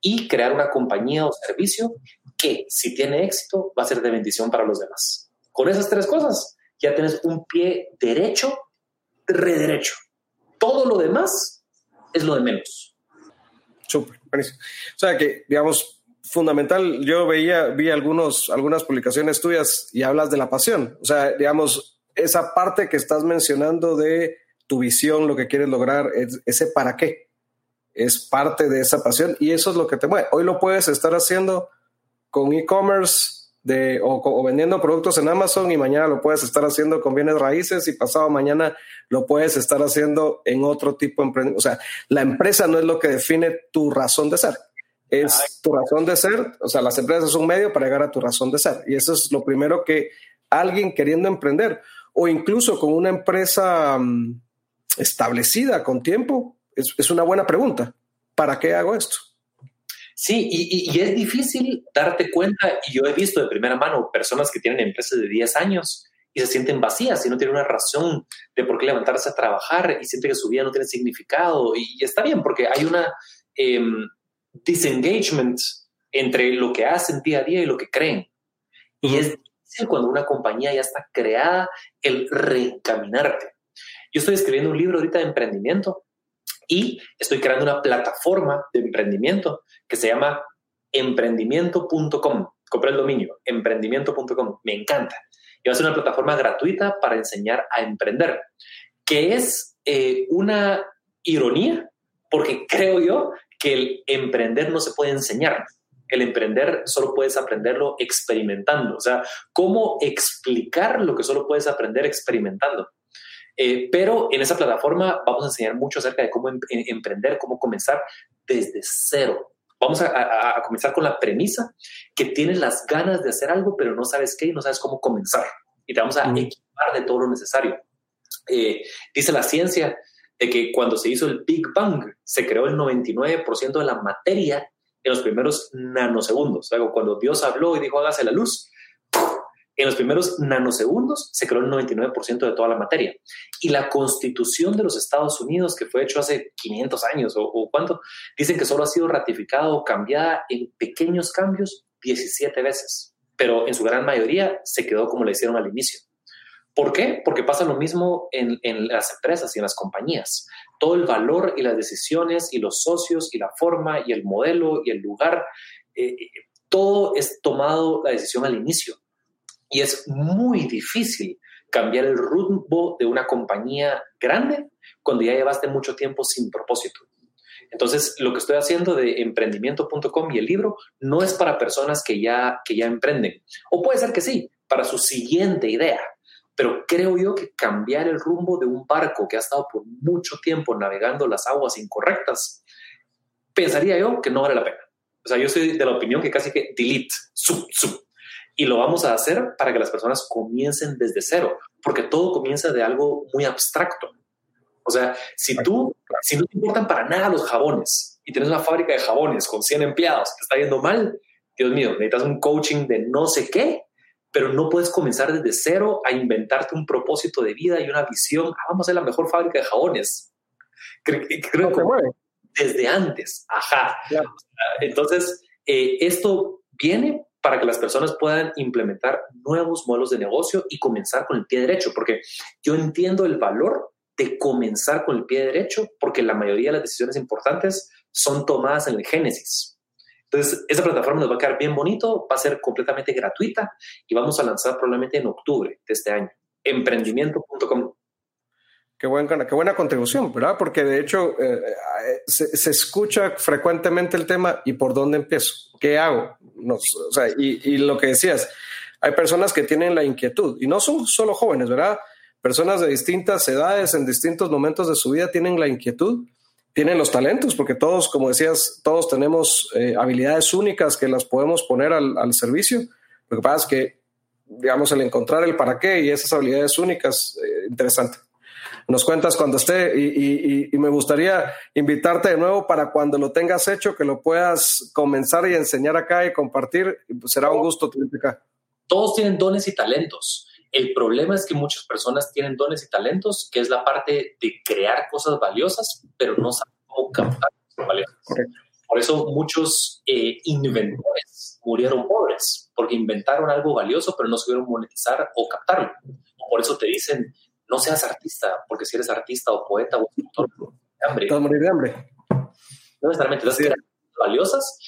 y crear una compañía o servicio que, si tiene éxito, va a ser de bendición para los demás. Con esas tres cosas, ya tienes un pie derecho, rederecho. Todo lo demás es lo de menos. Súper, buenísimo. O sea que, digamos, fundamental. Yo veía, vi algunos, algunas publicaciones tuyas y hablas de la pasión. O sea, digamos, esa parte que estás mencionando de tu visión, lo que quieres lograr, ese para qué. Es parte de esa pasión y eso es lo que te mueve. Hoy lo puedes estar haciendo con e-commerce de, o, vendiendo productos en Amazon y mañana lo puedes estar haciendo con bienes raíces y pasado mañana lo puedes estar haciendo en otro tipo de emprendimiento. O sea, la empresa no es lo que define tu razón de ser es tu razón de ser, o sea, las empresas son un medio para llegar a tu razón de ser. Y eso es lo primero que alguien queriendo emprender o incluso con una empresa mm, establecida con tiempo, es, una buena pregunta. ¿Para qué hago esto? Sí, y, es difícil darte cuenta, y yo he visto de primera mano personas que tienen empresas de 10 años y se sienten vacías y no tienen una razón de por qué levantarse a trabajar y sienten que su vida no tiene significado. Y, está bien, porque hay una... Em, disengagement entre lo que hacen día a día y lo que creen. Y es difícil cuando una compañía ya está creada el reencaminarte. Yo estoy escribiendo un libro ahorita de emprendimiento y estoy creando una plataforma de emprendimiento que se llama emprendimiento.com. Compré el dominio, emprendimiento.com. Me encanta. Y va a ser una plataforma gratuita para enseñar a emprender, que es eh, una ironía, porque creo yo que el emprender no se puede enseñar. El emprender solo puedes aprenderlo experimentando. O sea, ¿cómo explicar lo que solo puedes aprender experimentando? Eh, pero en esa plataforma vamos a enseñar mucho acerca de cómo em, em, emprender, cómo comenzar desde cero. Vamos a, comenzar con la premisa que tienes las ganas de hacer algo, pero no sabes qué y no sabes cómo comenzar. Y te vamos a equipar de todo lo necesario. Eh, dice la ciencia de que cuando se hizo el Big Bang, se creó el 99% de la materia en los primeros nanosegundos. O cuando Dios habló y dijo hágase la luz, en los primeros nanosegundos se creó el 99% de toda la materia. Y la constitución de los Estados Unidos, que fue hecho hace 500 años o, o cuánto, dicen que solo ha sido ratificada o cambiada en pequeños cambios 17 veces, pero en su gran mayoría se quedó como le hicieron al inicio. ¿Por qué? Porque pasa lo mismo en, las empresas y en las compañías. Todo el valor y las decisiones y los socios y la forma y el modelo y el lugar, eh, todo es tomado la decisión al inicio. Y es muy difícil cambiar el rumbo de una compañía grande cuando ya llevaste mucho tiempo sin propósito. Entonces, lo que estoy haciendo de emprendimiento.com y el libro no es para personas que ya, que ya emprenden. O puede ser que sí, para su siguiente idea. Pero creo yo que cambiar el rumbo de un barco que ha estado por mucho tiempo navegando las aguas incorrectas, pensaría yo que no vale la pena. O sea, yo soy de la opinión que casi que delete, sub, sub. Y lo vamos a hacer para que las personas comiencen desde cero, porque todo comienza de algo muy abstracto. O sea, si tú, si no te importan para nada los jabones y tienes una fábrica de jabones con 100 empleados, te está yendo mal, Dios mío, necesitas un coaching de no sé qué pero no puedes comenzar desde cero a inventarte un propósito de vida y una visión. Ah, vamos a ser la mejor fábrica de jabones. Creo, que desde antes. Ajá. Entonces, eh, esto viene para que las personas puedan implementar nuevos modelos de negocio y comenzar con el pie derecho, porque yo entiendo el valor de comenzar con el pie derecho, porque la mayoría de las decisiones importantes son tomadas en el génesis. Entonces, esa plataforma nos va a quedar bien bonito, va a ser completamente gratuita y vamos a lanzar probablemente en octubre de este año. Emprendimiento.com. Qué buena, qué buena contribución, ¿verdad? Porque de hecho eh, eh, se, escucha frecuentemente el tema y por dónde empiezo, qué hago. O sea, y, y, lo que decías, hay personas que tienen la inquietud y no son solo jóvenes, ¿verdad? Personas de distintas edades en distintos momentos de su vida tienen la inquietud tienen los talentos, porque todos, como decías, todos tenemos eh, habilidades únicas que las podemos poner al, servicio. Lo que pasa es que, digamos, el encontrar el para qué y esas habilidades únicas, eh, interesante. Nos cuentas cuando esté y, me gustaría invitarte de nuevo para cuando lo tengas hecho, que lo puedas comenzar y enseñar acá y compartir. Será un gusto tenerte acá. Todos tienen dones y talentos. El problema es que muchas personas tienen dones y talentos, que es la parte de crear cosas valiosas, pero no saben cómo captar cosas valiosas. Por eso muchos eh, inventores murieron pobres, porque inventaron algo valioso, pero no supieron monetizar o captarlo. Por eso te dicen, no seas artista, porque si eres artista o poeta o escritor, hambre. Te morir de hambre. No necesariamente, las sí. valiosas,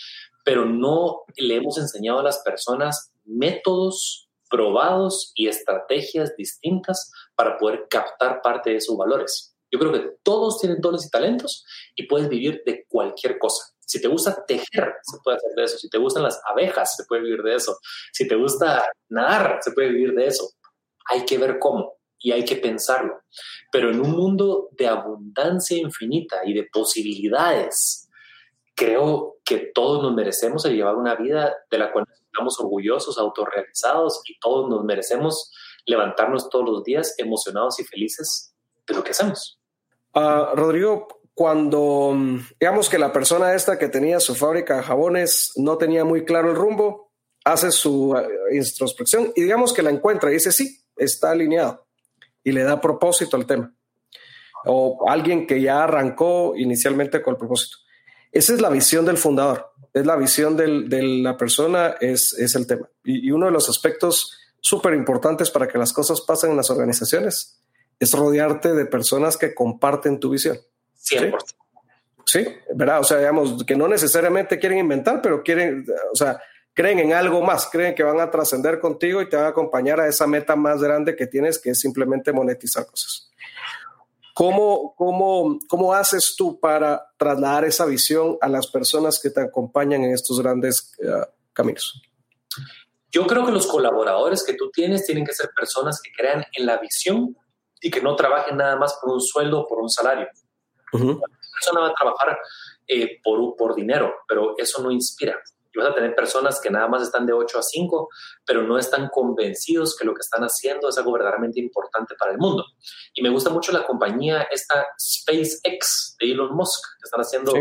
pero no le hemos enseñado a las personas métodos probados y estrategias distintas para poder captar parte de esos valores. Yo creo que todos tienen dones y talentos y puedes vivir de cualquier cosa. Si te gusta tejer, se puede hacer de eso. Si te gustan las abejas, se puede vivir de eso. Si te gusta nadar, se puede vivir de eso. Hay que ver cómo y hay que pensarlo. Pero en un mundo de abundancia infinita y de posibilidades, creo que todos nos merecemos llevar una vida de la cual estamos orgullosos, autorrealizados y todos nos merecemos levantarnos todos los días emocionados y felices de lo que hacemos. Uh, Rodrigo, cuando digamos que la persona esta que tenía su fábrica de jabones no tenía muy claro el rumbo, hace su uh, introspección y digamos que la encuentra y dice, sí, está alineado y le da propósito al tema. O alguien que ya arrancó inicialmente con el propósito. Esa es la visión del fundador es la visión de la persona, es, es el tema. Y, uno de los aspectos súper importantes para que las cosas pasen en las organizaciones es rodearte de personas que comparten tu visión. 100%. ¿Sí? ¿verdad? O sea, digamos, que no necesariamente quieren inventar, pero quieren, o sea, creen en algo más, creen que van a trascender contigo y te van a acompañar a esa meta más grande que tienes, que es simplemente monetizar cosas. ¿Cómo, cómo, cómo haces tú para trasladar esa visión a las personas que te acompañan en estos grandes eh, caminos? Yo creo que los colaboradores que tú tienes tienen que ser personas que crean en la visión y que no trabajen nada más por un sueldo o por un salario. Uh persona va a trabajar eh, por, por dinero, pero eso no inspira y vas a tener personas que nada más están de 8 a 5, pero no están convencidos que lo que están haciendo es algo verdaderamente importante para el mundo. Y me gusta mucho la compañía esta SpaceX de Elon Musk, que están haciendo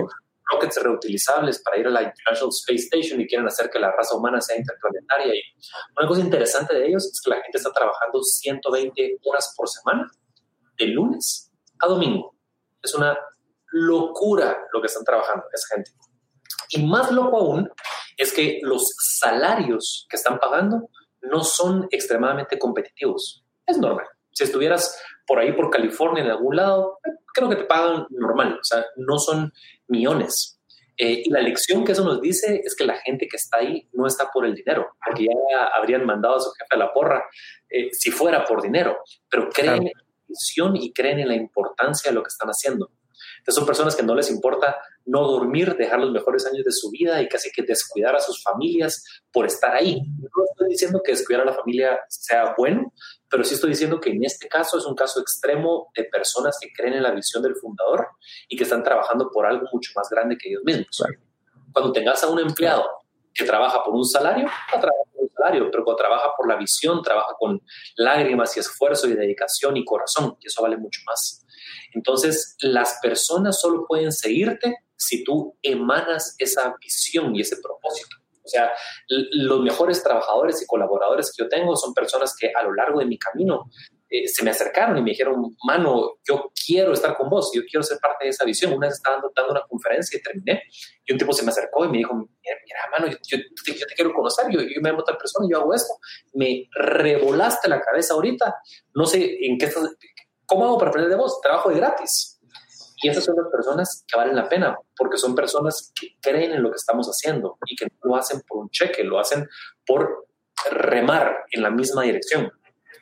rockets reutilizables para ir a la International Space Station y quieren hacer que la raza humana sea interplanetaria. Y una cosa interesante de ellos es que la gente está trabajando 120 horas por semana, de lunes a domingo. Es una locura lo que están trabajando esa gente. Y más loco aún es que los salarios que están pagando no son extremadamente competitivos. Es normal. Si estuvieras por ahí, por California, en algún lado, creo que te pagan normal. O sea, no son millones. Eh, y la lección que eso nos dice es que la gente que está ahí no está por el dinero, porque ya habrían mandado a su jefe a la porra eh, si fuera por dinero, pero creen en la visión y creen en la importancia de lo que están haciendo. Entonces son personas que no les importa no dormir, dejar los mejores años de su vida y casi que descuidar a sus familias por estar ahí. No estoy diciendo que descuidar a la familia sea bueno, pero sí estoy diciendo que en este caso es un caso extremo de personas que creen en la visión del fundador y que están trabajando por algo mucho más grande que ellos mismos. Cuando tengas a un empleado que trabaja por un salario, va a trabajar por un salario, pero cuando trabaja por la visión, trabaja con lágrimas y esfuerzo y dedicación y corazón, y eso vale mucho más. Entonces, las personas solo pueden seguirte si tú emanas esa visión y ese propósito. O sea, los mejores trabajadores y colaboradores que yo tengo son personas que a lo largo de mi camino eh, se me acercaron y me dijeron, mano, yo quiero estar con vos, yo quiero ser parte de esa visión. Una vez estaba dando, una conferencia y terminé, y un tipo se me acercó y me dijo, mira, mano, yo, te, quiero conocer, yo, me amo tal persona, yo hago esto. Me revolaste la cabeza ahorita, no sé en qué estás, ¿cómo hago para aprender de vos? Trabajo de gratis. Y esas son las personas que valen la pena, porque son personas que creen en lo que estamos haciendo y que no lo hacen por un cheque, lo hacen por remar en la misma dirección.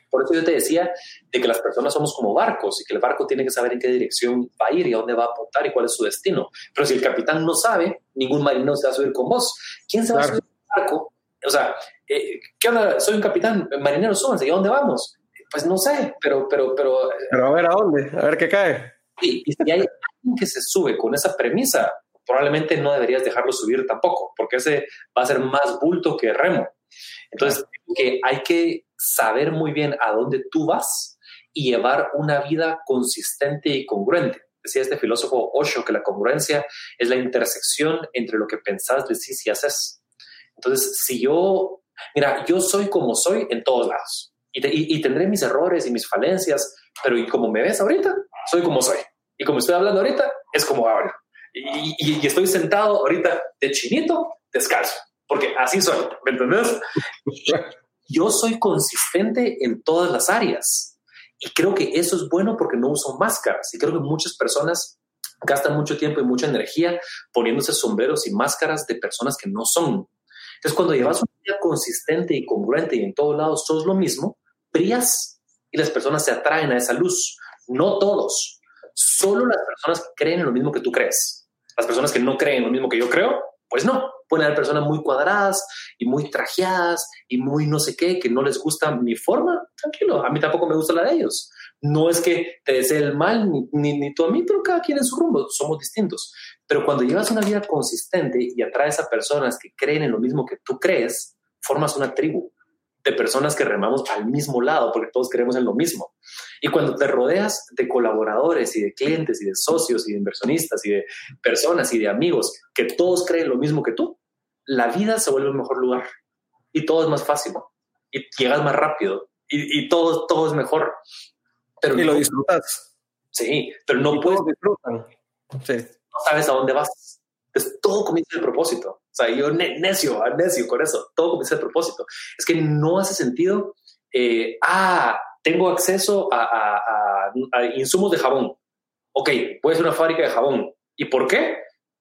Por eso yo te decía de que las personas somos como barcos y que el barco tiene que saber en qué dirección va a ir y a dónde va a apuntar y cuál es su destino. Pero si el capitán no sabe, ningún marinero se va a subir con vos. ¿Quién se va a subir al barco? O sea, eh, ¿qué onda? Soy un capitán, marinero, súbanse, ¿y a dónde vamos? Pues no sé, pero, pero, pero. Pero a ver a dónde, a ver qué cae. y si hay alguien que se sube con esa premisa, probablemente no deberías dejarlo subir tampoco, porque ese va a ser más bulto que remo. Entonces, que hay que saber muy bien a dónde tú vas y llevar una vida consistente y congruente. Decía este filósofo Osho que la congruencia es la intersección entre lo que pensás, decís y haces. Entonces, si yo, mira, yo soy como soy en todos lados y, tendré mis errores y mis falencias, pero y como me ves ahorita, soy como soy. Y como estoy hablando ahorita, es como hablo. Y, y estoy sentado ahorita de chinito, descalzo porque así soy, ¿me entendés? Yo soy consistente en todas las áreas y creo que eso es bueno porque no uso máscaras y creo que muchas personas gastan mucho tiempo y mucha energía poniéndose sombreros y máscaras de personas que no son. Entonces, cuando llevas una vida consistente y congruente y en todos lados sos lo mismo, brillas y las personas se atraen a esa luz. No todos, solo las personas que creen en lo mismo que tú crees. Las personas que no creen en lo mismo que yo creo, pues no, pueden haber personas muy cuadradas y muy trajeadas y muy no sé qué, que no les gusta mi forma. Tranquilo, a mí tampoco me gusta la de ellos. No es que te desee el mal, ni, ni, tú a mí, pero cada quien en su rumbo, somos distintos. Pero cuando llevas una vida consistente y atraes a personas que creen en lo mismo que tú crees, formas una tribu de personas que remamos al mismo lado, porque todos creemos en lo mismo. Y cuando te rodeas de colaboradores y de clientes y de socios y de inversionistas y de personas y de amigos que todos creen lo mismo que tú, la vida se vuelve un mejor lugar y todo es más fácil y llegas más rápido y, todo, todo es mejor. Pero y lo disfrutas. Sí, pero no puedes. Disfrutan. Sí. No sabes a dónde vas. Entonces, todo comienza el propósito. O sea, yo necio, necio con eso. Todo comienza el propósito. Es que no hace sentido. Eh, ah, tengo acceso a, insumos de jabón. Ok, voy a hacer una fábrica de jabón. ¿Y por qué?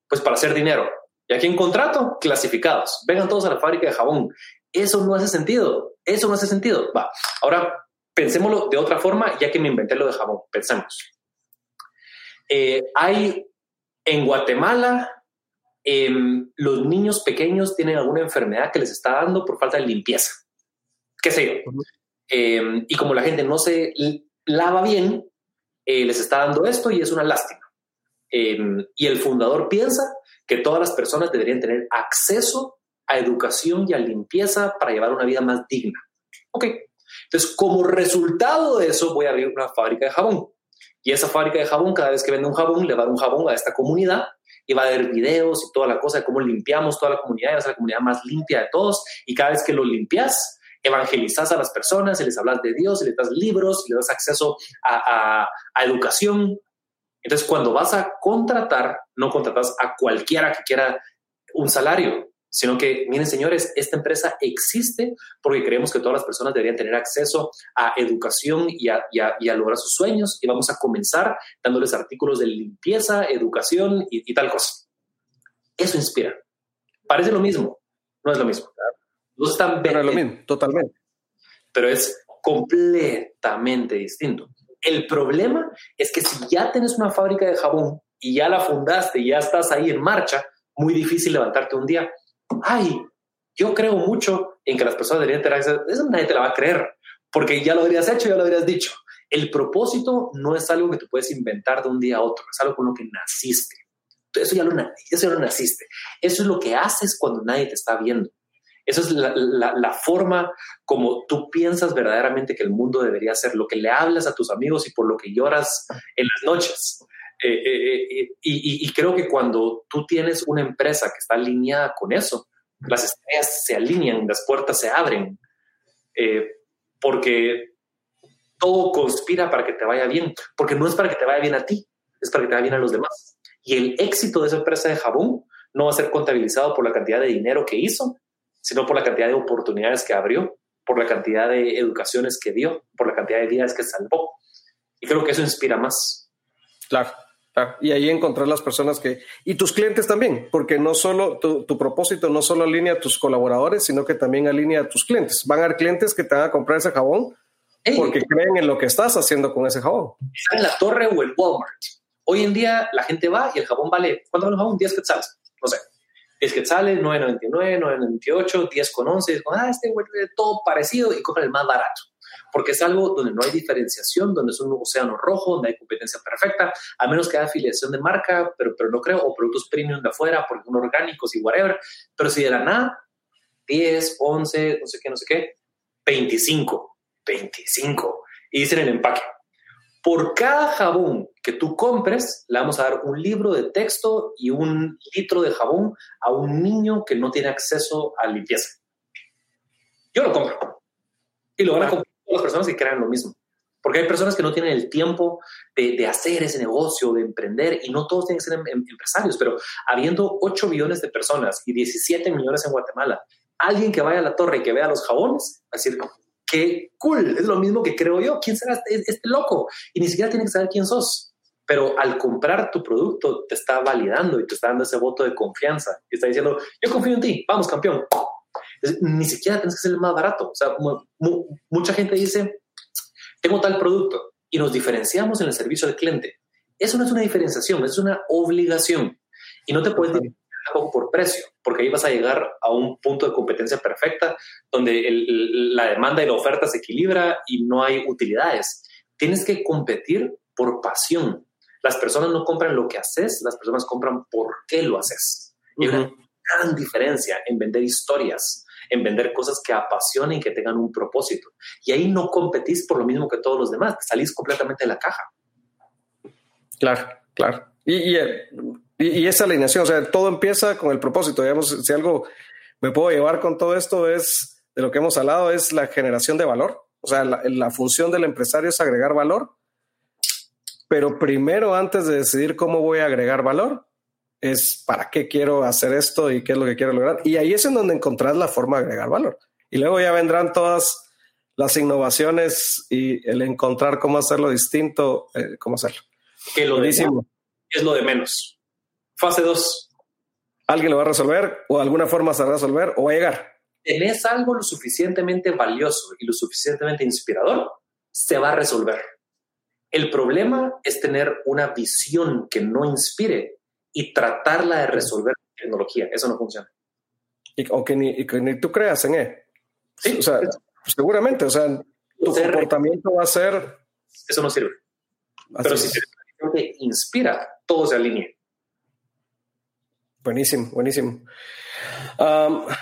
Pues para hacer dinero. Y aquí en contrato, clasificados. Vengan todos a la fábrica de jabón. Eso no hace sentido. Eso no hace sentido. Va. Ahora, pensémoslo de otra forma, ya que me inventé lo de jabón. Pensemos. Eh, hay en Guatemala, em, los niños pequeños tienen alguna enfermedad que les está dando por falta de limpieza. ¿Qué sé yo? Em, y como la gente no se lava bien, eh, les está dando esto y es una lástima. Em, y el fundador piensa que todas las personas deberían tener acceso a educación y a limpieza para llevar una vida más digna. Ok, entonces como resultado de eso voy a abrir una fábrica de jabón. Y esa fábrica de jabón, cada vez que vende un jabón, le va a dar un jabón a esta comunidad y va a haber videos y toda la cosa de cómo limpiamos toda la comunidad y va a ser la comunidad más limpia de todos. Y cada vez que lo limpias, evangelizas a las personas, y les hablas de Dios, y les das libros, y les das acceso a, educación. Entonces, cuando vas a contratar, no contratas a cualquiera que quiera un salario, sino que, miren señores, esta empresa existe porque creemos que todas las personas deberían tener acceso a educación y a, y a, lograr sus sueños y vamos a comenzar dándoles artículos de limpieza, educación y, y tal cosa. Eso inspira. Parece lo mismo, no es lo mismo. No están Pero lo mismo, totalmente. Pero es completamente distinto. El problema es que si ya tienes una fábrica de jabón y ya la fundaste y ya estás ahí en marcha, muy difícil levantarte un día. Ay, yo creo mucho en que las personas deberían tener acceso. Eso nadie te la va a creer, porque ya lo habrías hecho, ya lo habrías dicho. El propósito no es algo que tú puedes inventar de un día a otro, es algo con lo que naciste. Eso ya lo, eso ya lo naciste. Eso es lo que haces cuando nadie te está viendo. Esa es la, forma como tú piensas verdaderamente que el mundo debería ser, lo que le hablas a tus amigos y por lo que lloras en las noches. Eh, eh, eh, y, creo que cuando tú tienes una empresa que está alineada con eso, las estrellas se alinean, las puertas se abren, porque todo conspira para que te vaya bien, porque no es para que te vaya bien a ti, es para que te vaya bien a los demás. Y el éxito de esa empresa de jabón no va a ser contabilizado por la cantidad de dinero que hizo, sino por la cantidad de oportunidades que abrió, por la cantidad de educaciones que dio, por la cantidad de vidas que salvó. Y creo que eso inspira más. Claro. Ah, y ahí encontrar las personas que... Y tus clientes también, porque no solo tu, propósito no solo alinea a tus colaboradores, sino que también alinea a tus clientes. Van a haber clientes que te van a comprar ese jabón porque creen en lo que estás haciendo con ese jabón. Está en la torre o en Walmart. Hoy en día la gente va y el jabón vale, ¿cuánto vale el jabón? 10 quetzales. No sé. 10 quetzales, 9.99, 9.98, 10 con 11. ah, este güey todo parecido y cogen el más barato porque es algo donde no hay diferenciación, donde es un océano rojo, donde hay competencia perfecta, a menos que haya afiliación de marca, pero, pero no creo, o productos premium de afuera, porque son orgánicos y whatever. Pero si de la nada, 10, 11, no sé qué, no sé qué, 25, 25. Y dicen el empaque. Por cada jabón que tú compres, le vamos a dar un libro de texto y un litro de jabón a un niño que no tiene acceso a limpieza. Yo lo compro. Y lo van a comprar las personas que crean lo mismo. Porque hay personas que no tienen el tiempo de, hacer ese negocio, de emprender, y no todos tienen que ser em, em, empresarios, pero habiendo 8 millones de personas y 17 millones en Guatemala, alguien que vaya a la torre y que vea los jabones, va a decir, qué cool, es lo mismo que creo yo, ¿quién será este, este loco? Y ni siquiera tiene que saber quién sos. Pero al comprar tu producto te está validando y te está dando ese voto de confianza. Y está diciendo, yo confío en ti, vamos campeón, ni siquiera tienes que ser el más barato. O sea, mucha gente dice, tengo tal producto y nos diferenciamos en el servicio al cliente. Eso no es una diferenciación, es una obligación. Y no te puedes diferenciar por precio, porque ahí vas a llegar a un punto de competencia perfecta donde la demanda y la oferta se equilibra y no hay utilidades. Tienes que competir por pasión. Las personas no compran lo que haces, las personas compran por qué lo haces. Hay una gran diferencia en vender historias en vender cosas que apasionen, que tengan un propósito. Y ahí no competís por lo mismo que todos los demás, salís completamente de la caja. Claro, claro. Y, y, esa alineación, o sea, todo empieza con el propósito. Digamos, si algo me puedo llevar con todo esto es, de lo que hemos hablado, es la generación de valor. O sea, la función del empresario es agregar valor. Pero primero, antes de decidir cómo voy a agregar valor, es para qué quiero hacer esto y qué es lo que quiero lograr. Y ahí es en donde encontrás la forma de agregar valor. Y luego ya vendrán todas las innovaciones y el encontrar cómo hacerlo distinto, eh, cómo hacerlo. Que lo Buenísimo. es lo de menos. Fase 2. Alguien lo va a resolver o de alguna forma se va a resolver o va a llegar. Tenés algo lo suficientemente valioso y lo suficientemente inspirador, se va a resolver. El problema es tener una visión que no inspire y tratarla de resolver con tecnología. Eso no funciona. Y, o que ni, tú creas en él. Sí, o sea, seguramente, o sea, tu comportamiento va a ser... Eso no sirve. Pero si te inspira, todo se alinea. Buenísimo, buenísimo.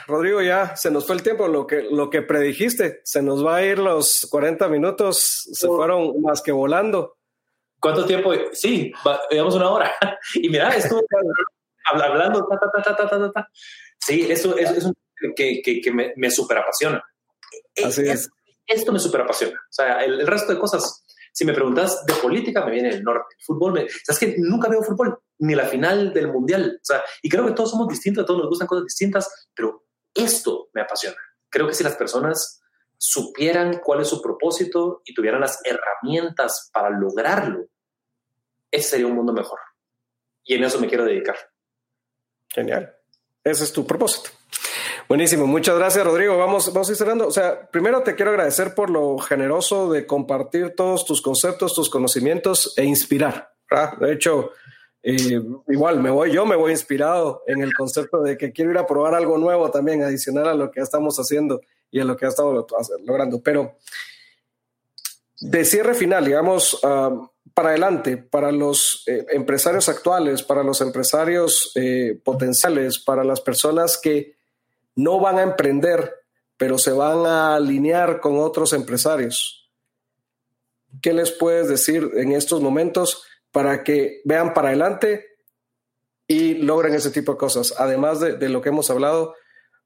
Rodrigo, ya se nos fue el tiempo, lo que, lo que predijiste, se nos va a ir los 40 minutos, se fueron más que volando. ¿Cuánto tiempo? Sí, digamos una hora. Y mira, estuvo hablando, ta, ta, ta, ta, ta, Sí, eso es, un que, que, que me, me súper apasiona. Así es. Esto me súper apasiona. O sea, el, resto de cosas, si me preguntas de política, me viene el norte. El fútbol, me, es que nunca veo fútbol, ni la final del mundial. O sea, y creo que todos somos distintos, todos nos gustan cosas distintas, pero esto me apasiona. Creo que si las personas supieran cuál es su propósito y tuvieran las herramientas para lograrlo, ese sería un mundo mejor. Y en eso me quiero dedicar. Genial. Ese es tu propósito. Buenísimo. Muchas gracias, Rodrigo. Vamos, vamos a ir cerrando. O sea, primero te quiero agradecer por lo generoso de compartir todos tus conceptos, tus conocimientos e inspirar. De hecho, eh, igual me voy, yo me voy inspirado en el concepto de que quiero ir a probar algo nuevo también, adicional a lo que estamos haciendo y a lo que ha estado logrando. Pero de cierre final, digamos, para adelante, para los eh, empresarios actuales, para los empresarios eh, potenciales, para las personas que no van a emprender, pero se van a alinear con otros empresarios. ¿Qué les puedes decir en estos momentos para que vean para adelante y logren ese tipo de cosas? Además de, lo que hemos hablado,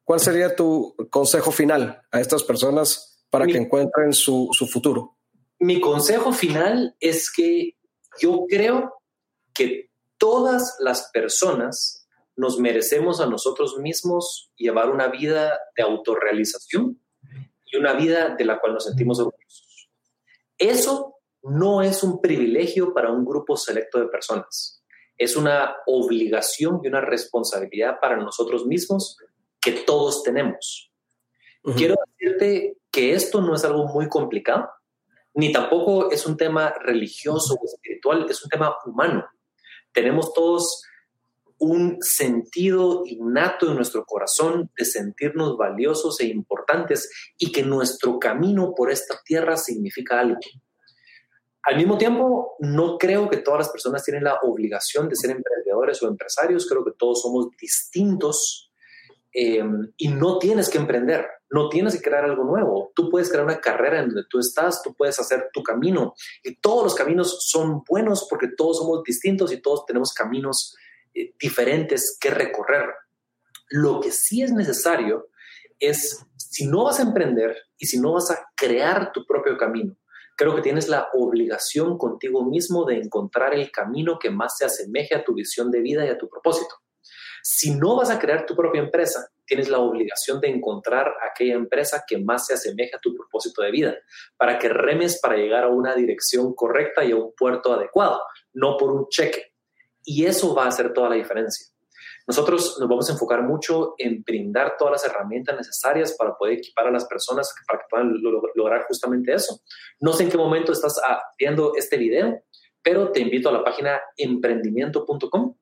¿cuál sería tu consejo final a estas personas para que encuentren su futuro? Mi consejo final es que yo creo que todas las personas nos merecemos a nosotros mismos llevar una vida de autorrealización y una vida de la cual nos sentimos orgullosos. Eso no es un privilegio para un grupo selecto de personas. es una obligación y una responsabilidad para nosotros mismos que todos tenemos. Quiero decirte que esto no es algo muy complicado, ni tampoco es un tema religioso o espiritual, es un tema humano. Tenemos todos un sentido innato en nuestro corazón de sentirnos valiosos e importantes y que nuestro camino por esta tierra significa algo. Al mismo tiempo, no creo que todas las personas tienen la obligación de ser emprendedores o empresarios, creo que todos somos distintos eh, y no tienes que emprender, no tienes que crear algo nuevo. Tú puedes crear una carrera en donde tú estás, tú puedes hacer tu camino y todos los caminos son buenos porque todos somos distintos y todos tenemos caminos eh, diferentes que recorrer. Lo que sí es necesario es, si no vas a emprender y si no vas a crear tu propio camino, creo que tienes la obligación contigo mismo de encontrar el camino que más se asemeje a tu visión de vida y a tu propósito. Si no vas a crear tu propia empresa, tienes la obligación de encontrar aquella empresa que más se asemeje a tu propósito de vida, para que remes para llegar a una dirección correcta y a un puerto adecuado, no por un cheque. Y eso va a hacer toda la diferencia. Nosotros nos vamos a enfocar mucho en brindar todas las herramientas necesarias para poder equipar a las personas para que puedan lograr justamente eso. No sé en qué momento estás ah, viendo este video, pero te invito a la página emprendimiento.com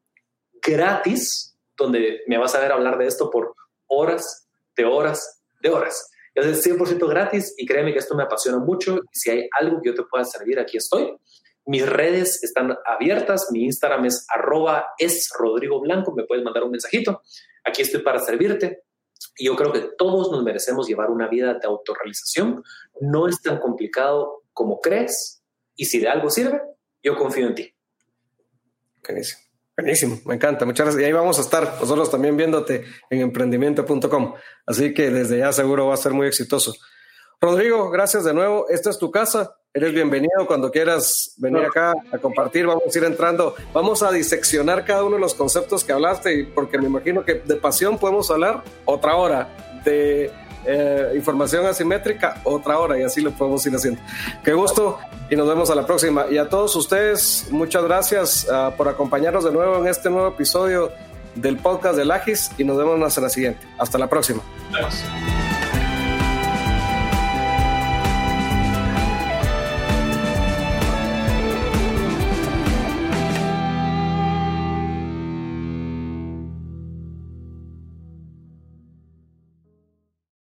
gratis, donde me vas a ver hablar de esto por horas, de horas, de horas. Es 100% gratis y créeme que esto me apasiona mucho. Si hay algo que yo te pueda servir, aquí estoy. Mis redes están abiertas. Mi Instagram es arroba es Rodrigo Blanco. Me puedes mandar un mensajito. Aquí estoy para servirte. Y yo creo que todos nos merecemos llevar una vida de autorrealización. No es tan complicado como crees. Y si de algo sirve, yo confío en ti. Buenísimo. Buenísimo, me encanta, muchas gracias. Y ahí vamos a estar nosotros también viéndote en emprendimiento.com. Así que desde ya seguro va a ser muy exitoso. Rodrigo, gracias de nuevo. Esta es tu casa. Eres bienvenido cuando quieras venir acá a compartir. Vamos a ir entrando, vamos a diseccionar cada uno de los conceptos que hablaste, porque me imagino que de pasión podemos hablar otra hora, de eh, información asimétrica otra hora y así lo podemos ir haciendo. Qué gusto y nos vemos a la próxima. Y a todos ustedes, muchas gracias uh, por acompañarnos de nuevo en este nuevo episodio del podcast de Lagis y nos vemos en la siguiente. Hasta la próxima.